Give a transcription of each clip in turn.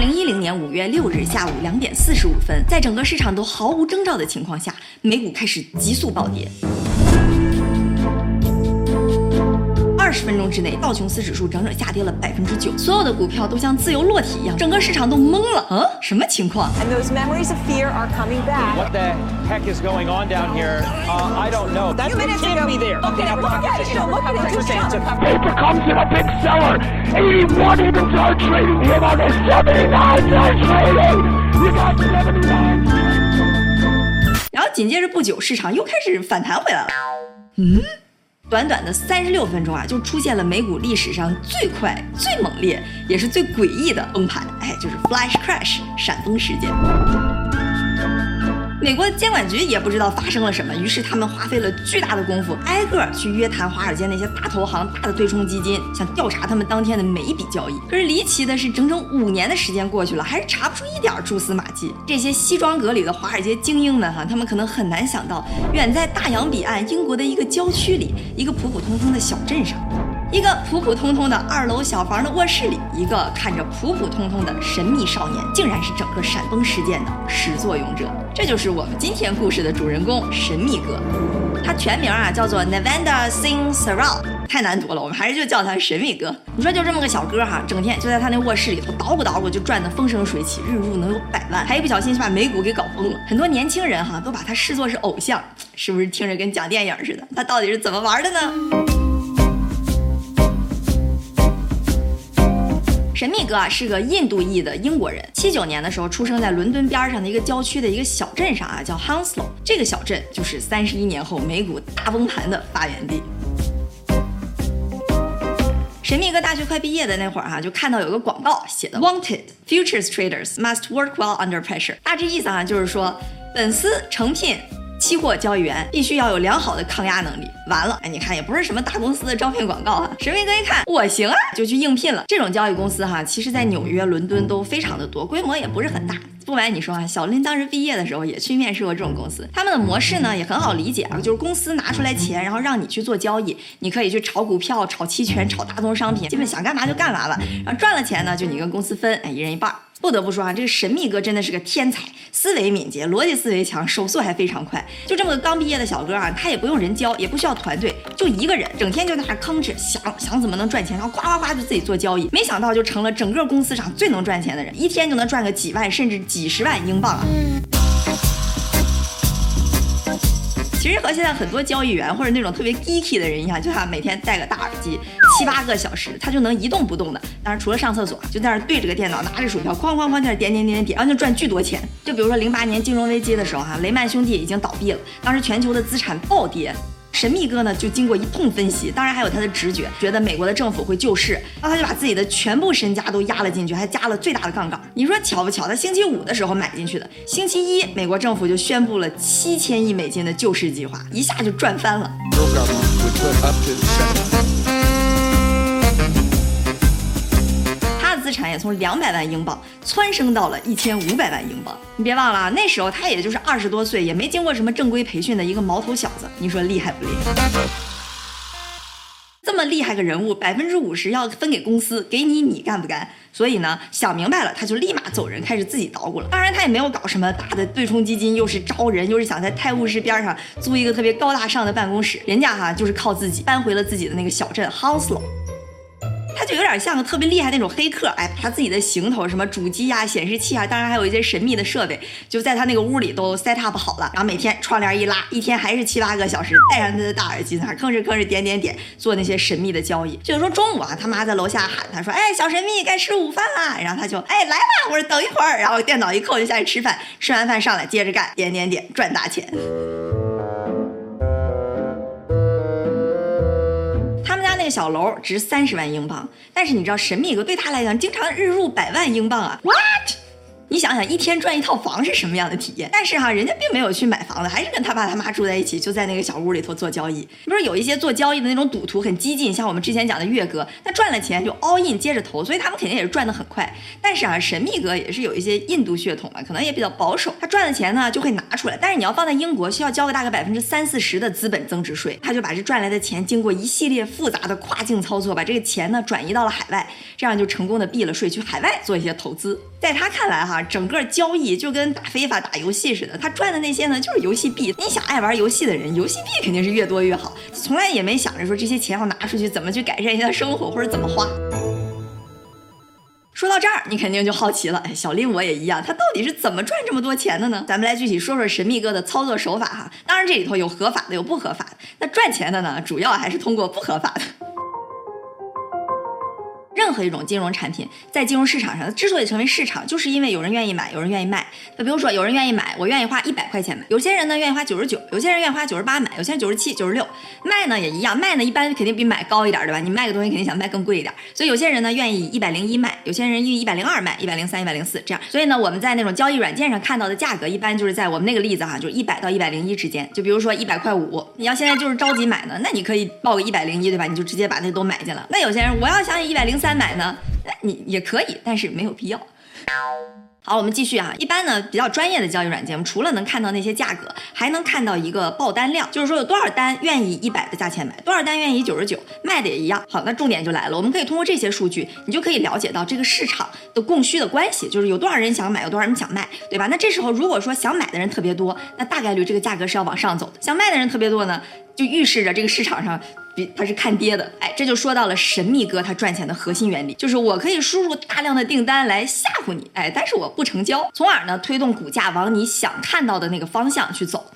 零一零年五月六日下午两点四十五分，在整个市场都毫无征兆的情况下，美股开始急速暴跌。二十分钟之内，道琼斯指数整整下跌了百分之九，所有的股票都像自由落体一样，整个市场都懵了。嗯，什么情况？And those memories of fear are coming back. What the heck is going on down here? Uh, I don't know. That can't be there. Look at it. Look at it. Look at it. Just Paper comes in a big seller. 81 even start trading him on a 79 start trading. You got 79. 然后紧接着不久，市场又开始反弹回来了。嗯。短短的三十六分钟啊，就出现了美股历史上最快、最猛烈，也是最诡异的崩盘，哎，就是 flash crash 闪崩事件。美国的监管局也不知道发生了什么，于是他们花费了巨大的功夫，挨个去约谈华尔街那些大投行、大的对冲基金，想调查他们当天的每一笔交易。可是离奇的是，整整五年的时间过去了，还是查不出一点蛛丝马迹。这些西装革履的华尔街精英们，哈，他们可能很难想到，远在大洋彼岸英国的一个郊区里，一个普普通通的小镇上。一个普普通通的二楼小房的卧室里，一个看着普普通通的神秘少年，竟然是整个闪崩事件的始作俑者。这就是我们今天故事的主人公——神秘哥。他全名啊叫做 Navanda Singh Saral，太难读了，我们还是就叫他神秘哥。你说就这么个小哥哈，整天就在他那卧室里头捣鼓捣鼓，就赚得风生水起，日入能有百万，还一不小心就把美股给搞疯了。很多年轻人哈都把他视作是偶像，是不是听着跟讲电影似的？他到底是怎么玩的呢？那个啊是个印度裔的英国人，七九年的时候出生在伦敦边上的一个郊区的一个小镇上啊，叫 Hounslow。这个小镇就是三十一年后美股大崩盘的发源地。神秘哥大学快毕业的那会儿哈，就看到有个广告写的 Wanted futures traders must work well under pressure。大致意思啊就是说，本司诚聘。期货交易员必须要有良好的抗压能力。完了，哎，你看也不是什么大公司的招聘广告啊。神秘哥一看我行啊，就去应聘了。这种交易公司哈，其实在纽约、伦敦都非常的多，规模也不是很大。不瞒你说啊，小林当时毕业的时候也去面试过这种公司。他们的模式呢也很好理解啊，就是公司拿出来钱，然后让你去做交易，你可以去炒股票、炒期权、炒大宗商品，基本想干嘛就干嘛了。然后赚了钱呢，就你跟公司分，哎，一人一半。不得不说啊，这个神秘哥真的是个天才，思维敏捷，逻辑思维强，手速还非常快。就这么个刚毕业的小哥啊，他也不用人教，也不需要团队，就一个人，整天就在那吭哧想想怎么能赚钱，然后呱呱呱就自己做交易。没想到就成了整个公司上最能赚钱的人，一天就能赚个几万甚至几十万英镑啊！其实和现在很多交易员或者那种特别 geeky 的人一样，就他每天戴个大耳机，七八个小时，他就能一动不动的，当然除了上厕所，就在那对着个电脑，拿着鼠标，哐哐哐在那点点点点点，然后就赚巨多钱。就比如说零八年金融危机的时候，哈，雷曼兄弟已经倒闭了，当时全球的资产暴跌。神秘哥呢，就经过一通分析，当然还有他的直觉，觉得美国的政府会救市，然后他就把自己的全部身家都压了进去，还加了最大的杠杆。你说巧不巧？他星期五的时候买进去的，星期一美国政府就宣布了七千亿美金的救市计划，一下就赚翻了。资产也从两百万英镑蹿升到了一千五百万英镑。你别忘了，那时候他也就是二十多岁，也没经过什么正规培训的一个毛头小子。你说厉害不厉害？这么厉害个人物，百分之五十要分给公司，给你，你干不干？所以呢，想明白了，他就立马走人，开始自己捣鼓了。当然，他也没有搞什么大的对冲基金，又是招人，又是想在泰晤士边上租一个特别高大上的办公室。人家哈就是靠自己搬回了自己的那个小镇 Hounslow。他就有点像个特别厉害那种黑客，哎，他自己的行头、什么主机呀、显示器啊，当然还有一些神秘的设备，就在他那个屋里都 set up 好了。然后每天窗帘一拉，一天还是七八个小时，戴上他的大耳机，那吭哧吭哧点点点，做那些神秘的交易。就是说中午啊，他妈在楼下喊他说：“哎，小神秘，该吃午饭啦。”然后他就哎来吧，我说等一会儿，然后电脑一扣就下去吃饭。吃完饭上来接着干，点点点赚大钱。小楼值三十万英镑，但是你知道神秘哥对他来讲经常日入百万英镑啊？What？你想想，一天赚一套房是什么样的体验？但是哈，人家并没有去买房子，还是跟他爸他妈住在一起，就在那个小屋里头做交易。不是有一些做交易的那种赌徒很激进，像我们之前讲的岳哥，他赚了钱就 all in 接着投，所以他们肯定也是赚得很快。但是啊，神秘哥也是有一些印度血统嘛，可能也比较保守，他赚的钱呢就会拿出来。但是你要放在英国，需要交个大概百分之三四十的资本增值税，他就把这赚来的钱经过一系列复杂的跨境操作，把这个钱呢转移到了海外，这样就成功的避了税，去海外做一些投资。在他看来哈，整个交易就跟打非法打游戏似的，他赚的那些呢就是游戏币。你想爱玩游戏的人，游戏币肯定是越多越好，从来也没想着说这些钱要拿出去怎么去改善一下生活或者怎么花。说到这儿，你肯定就好奇了，哎，小令我也一样，他到底是怎么赚这么多钱的呢？咱们来具体说说神秘哥的操作手法哈。当然这里头有合法的，有不合法的。那赚钱的呢，主要还是通过不合法的。任何一种金融产品在金融市场上，之所以成为市场，就是因为有人愿意买，有人愿意卖。那比如说，有人愿意买，我愿意花一百块钱买；有些人呢愿意花九十九，有些人愿意花九十八买，有些人九十七、九十六。卖呢也一样，卖呢一般肯定比买高一点，对吧？你卖个东西肯定想卖更贵一点，所以有些人呢愿意一百零一卖，有些人愿意一百零二卖，一百零三、一百零四这样。所以呢，我们在那种交易软件上看到的价格，一般就是在我们那个例子哈，就是一百到一百零一之间。就比如说一百块五，你要现在就是着急买呢，那你可以报个一百零一，对吧？你就直接把那都买进了。那有些人我要想一百零三买呢？你也可以，但是没有必要。好，我们继续啊。一般呢，比较专业的交易软件，除了能看到那些价格，还能看到一个报单量，就是说有多少单愿意一百的价钱买，多少单愿意九十九卖的也一样。好，那重点就来了，我们可以通过这些数据，你就可以了解到这个市场的供需的关系，就是有多少人想买，有多少人想卖，对吧？那这时候如果说想买的人特别多，那大概率这个价格是要往上走的；想卖的人特别多呢，就预示着这个市场上。比他是看跌的，哎，这就说到了神秘哥他赚钱的核心原理，就是我可以输入大量的订单来吓唬你，哎，但是我不成交，从而呢推动股价往你想看到的那个方向去走。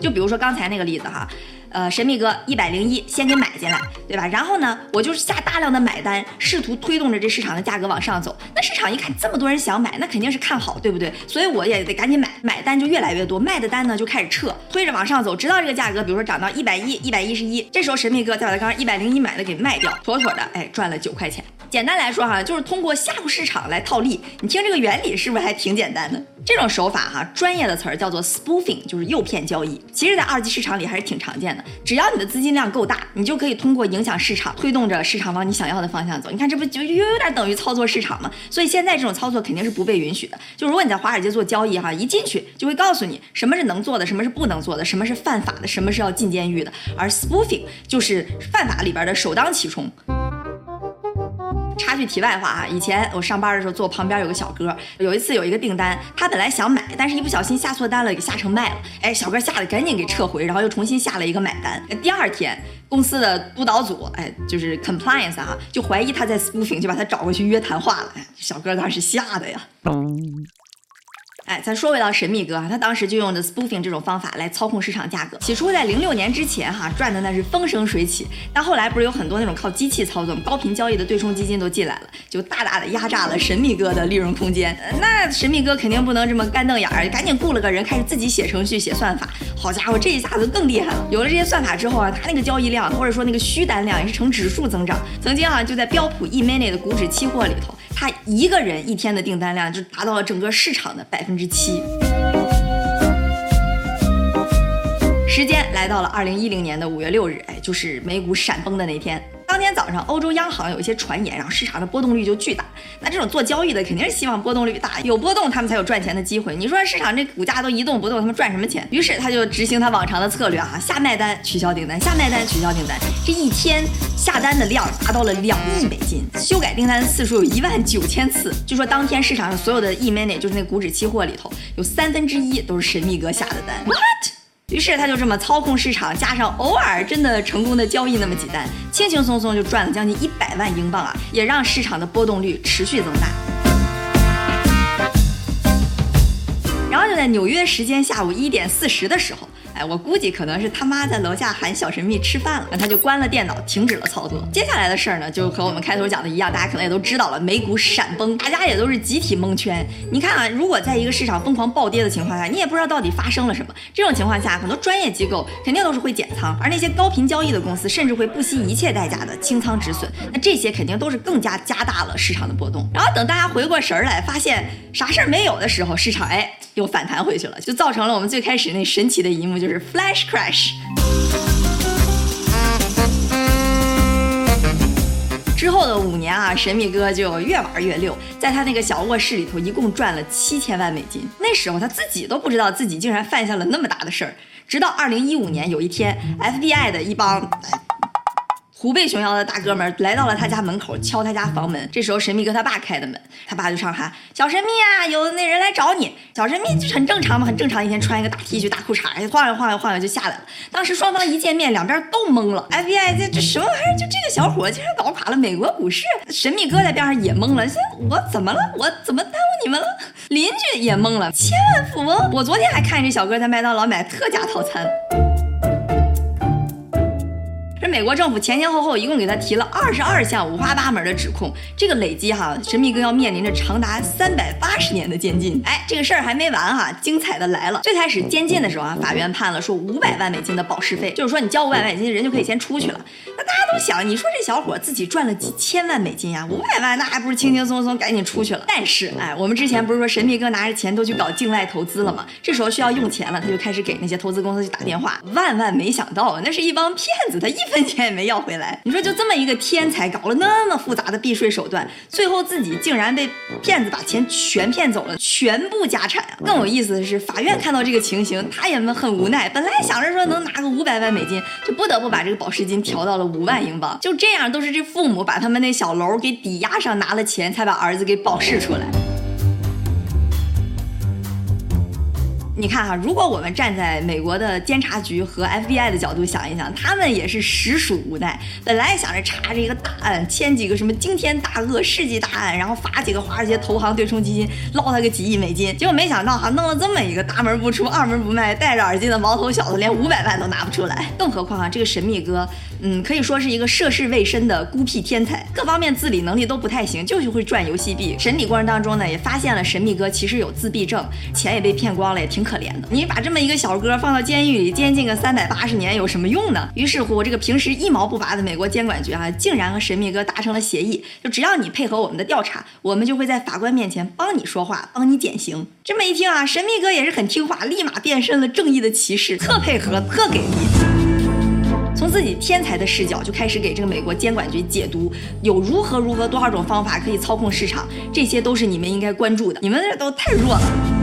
就比如说刚才那个例子哈。呃，神秘哥一百零一，先给买进来，对吧？然后呢，我就是下大量的买单，试图推动着这市场的价格往上走。那市场一看这么多人想买，那肯定是看好，对不对？所以我也得赶紧买，买单就越来越多，卖的单呢就开始撤，推着往上走，直到这个价格，比如说涨到一百一、一百一十一，这时候神秘哥再把他刚刚一百零一买的给卖掉，妥妥的，哎，赚了九块钱。简单来说哈，就是通过吓唬市场来套利。你听这个原理是不是还挺简单的？这种手法哈，专业的词儿叫做 spoofing，就是诱骗交易。其实，在二级市场里还是挺常见的。只要你的资金量够大，你就可以通过影响市场，推动着市场往你想要的方向走。你看，这不就又有点等于操作市场吗？所以现在这种操作肯定是不被允许的。就如果你在华尔街做交易哈，一进去就会告诉你什么是能做的，什么是不能做的，什么是犯法的，什么是要进监狱的。而 spoofing 就是犯法里边的首当其冲。句题外话啊，以前我上班的时候，坐旁边有个小哥，有一次有一个订单，他本来想买，但是一不小心下错单了，给下成卖了。哎，小哥吓得赶紧给撤回，然后又重新下了一个买单。第二天，公司的督导组，哎，就是 compliance 啊，就怀疑他在 spoofing，就把他找过去约谈话了。哎，小哥当时吓得呀。哎，咱说回到神秘哥啊，他当时就用的 spoofing 这种方法来操控市场价格。起初在零六年之前哈，赚的那是风生水起，但后来不是有很多那种靠机器操作、高频交易的对冲基金都进来了，就大大的压榨了神秘哥的利润空间。那神秘哥肯定不能这么干瞪眼儿，赶紧雇了个人开始自己写程序、写算法。好家伙，这一下子更厉害了。有了这些算法之后啊，他那个交易量或者说那个虚单量也是呈指数增长。曾经啊，就在标普 E-mini 的股指期货里头。他一个人一天的订单量就达到了整个市场的百分之七。时间来到了二零一零年的五月六日，哎，就是美股闪崩的那天。当天早上，欧洲央行有一些传言，然后市场的波动率就巨大。那这种做交易的肯定是希望波动率大，有波动他们才有赚钱的机会。你说市场这股价都一动不动，他们赚什么钱？于是他就执行他往常的策略啊，下卖单取消订单，下卖单取消订单。这一天下单的量达到了两亿美金，修改订单的次数有一万九千次。据说当天市场上所有的 E-mini，就是那股指期货里头，有三分之一都是神秘哥下的单。What？于是他就这么操控市场，加上偶尔真的成功的交易那么几单，轻轻松松就赚了将近一百万英镑啊！也让市场的波动率持续增大。在纽约时间下午一点四十的时候。哎，我估计可能是他妈在楼下喊小神秘吃饭了，那他就关了电脑，停止了操作。接下来的事儿呢，就和我们开头讲的一样，大家可能也都知道了，美股闪崩，大家也都是集体蒙圈。你看啊，如果在一个市场疯狂暴跌的情况下，你也不知道到底发生了什么，这种情况下，很多专业机构肯定都是会减仓，而那些高频交易的公司甚至会不惜一切代价的清仓止损。那这些肯定都是更加加大了市场的波动。然后等大家回过神儿来，发现啥事儿没有的时候，市场哎又反弹回去了，就造成了我们最开始那神奇的一幕，就是 flash crash。之后的五年啊，神秘哥就越玩越溜，在他那个小卧室里头，一共赚了七千万美金。那时候他自己都不知道自己竟然犯下了那么大的事儿。直到二零一五年有一天，FBI 的一帮。虎背熊腰的大哥们来到了他家门口，敲他家房门。这时候神秘哥他爸开的门，他爸就上喊：“小神秘啊，有那人来找你。”小神秘就很正常嘛，很正常，一天穿一个大 T 恤、大裤衩，晃悠晃悠晃悠就下来了。当时双方一见面，两边都懵了。FBI 这这什么玩意儿？就这个小伙竟然搞垮了美国股市。神秘哥在边上也懵了，现在我怎么了？我怎么耽误你们了？邻居也懵了，千万富翁。我昨天还看见这小哥在麦当劳买特价套餐。这美国政府前前后后一共给他提了二十二项五花八门的指控，这个累积哈，神秘哥要面临着长达三百八十年的监禁。哎，这个事儿还没完哈，精彩的来了。最开始监禁的时候啊，法院判了说五百万美金的保释费，就是说你交五百万美金，人就可以先出去了。那大家都想，你说这小伙自己赚了几千万美金呀，五百万那还不是轻轻松松赶紧出去了？但是哎，我们之前不是说神秘哥拿着钱都去搞境外投资了吗？这时候需要用钱了，他就开始给那些投资公司去打电话。万万没想到，那是一帮骗子，他一分钱也没要回来。你说就这么一个天才，搞了那么复杂的避税手段，最后自己竟然被骗子把钱全骗走了，全部家产啊！更有意思的是，法院看到这个情形，他也很无奈，本来想着说能拿个五百万美金，就不得不把这个保释金调到了五万英镑。就这样，都是这父母把他们那小楼给抵押上，拿了钱才把儿子给保释出来。你看哈，如果我们站在美国的监察局和 FBI 的角度想一想，他们也是实属无奈。本来想着查这个大案，签几个什么惊天大恶、世纪大案，然后罚几个华尔街投行对冲基金，捞他个几亿美金。结果没想到哈，弄了这么一个大门不出、二门不迈、戴着耳机的毛头小子，连五百万都拿不出来。更何况啊，这个神秘哥，嗯，可以说是一个涉世未深的孤僻天才，各方面自理能力都不太行，就是会赚游戏币。审理过程当中呢，也发现了神秘哥其实有自闭症，钱也被骗光了，也挺。可怜的，你把这么一个小哥放到监狱里监禁个三百八十年有什么用呢？于是乎，这个平时一毛不拔的美国监管局啊，竟然和神秘哥达成了协议，就只要你配合我们的调查，我们就会在法官面前帮你说话，帮你减刑。这么一听啊，神秘哥也是很听话，立马变身了正义的骑士，特配合，特给力。从自己天才的视角就开始给这个美国监管局解读，有如何如何多少种方法可以操控市场，这些都是你们应该关注的。你们这都太弱了。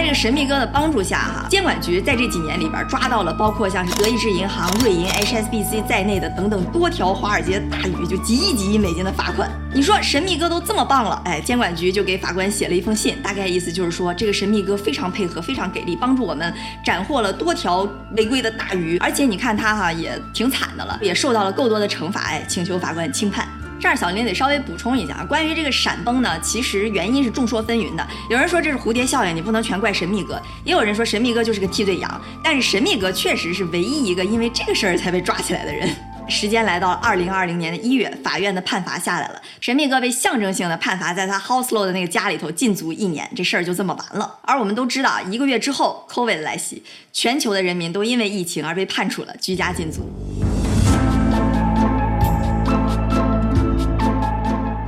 在这个神秘哥的帮助下，哈，监管局在这几年里边抓到了包括像是德意志银行、瑞银、HSBC 在内的等等多条华尔街大鱼，就几亿几亿美金的罚款。你说神秘哥都这么棒了，哎，监管局就给法官写了一封信，大概意思就是说，这个神秘哥非常配合，非常给力，帮助我们斩获了多条违规的大鱼，而且你看他哈也挺惨的了，也受到了够多的惩罚，哎，请求法官轻判。这儿小林得稍微补充一下，关于这个闪崩呢，其实原因是众说纷纭的。有人说这是蝴蝶效应，你不能全怪神秘哥；也有人说神秘哥就是个替罪羊。但是神秘哥确实是唯一一个因为这个事儿才被抓起来的人。时间来到了二零二零年的一月，法院的判罚下来了，神秘哥被象征性的判罚在他 house Low 的那个家里头禁足一年，这事儿就这么完了。而我们都知道，一个月之后，COVID 来袭，全球的人民都因为疫情而被判处了居家禁足。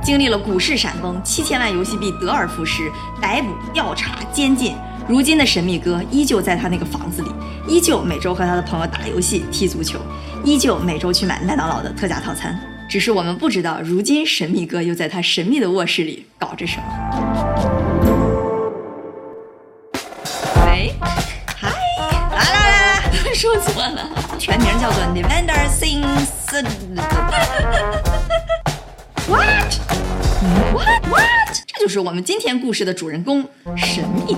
经历了股市闪崩、七千万游戏币得而复失、逮捕、调查、监禁，如今的神秘哥依旧在他那个房子里，依旧每周和他的朋友打游戏、踢足球，依旧每周去买麦当劳的特价套餐。只是我们不知道，如今神秘哥又在他神秘的卧室里搞着什么。喂，嗨，来来来来，说错了，全名叫做 Nevander Sings。What? What? What? 这就是我们今天故事的主人公，神秘。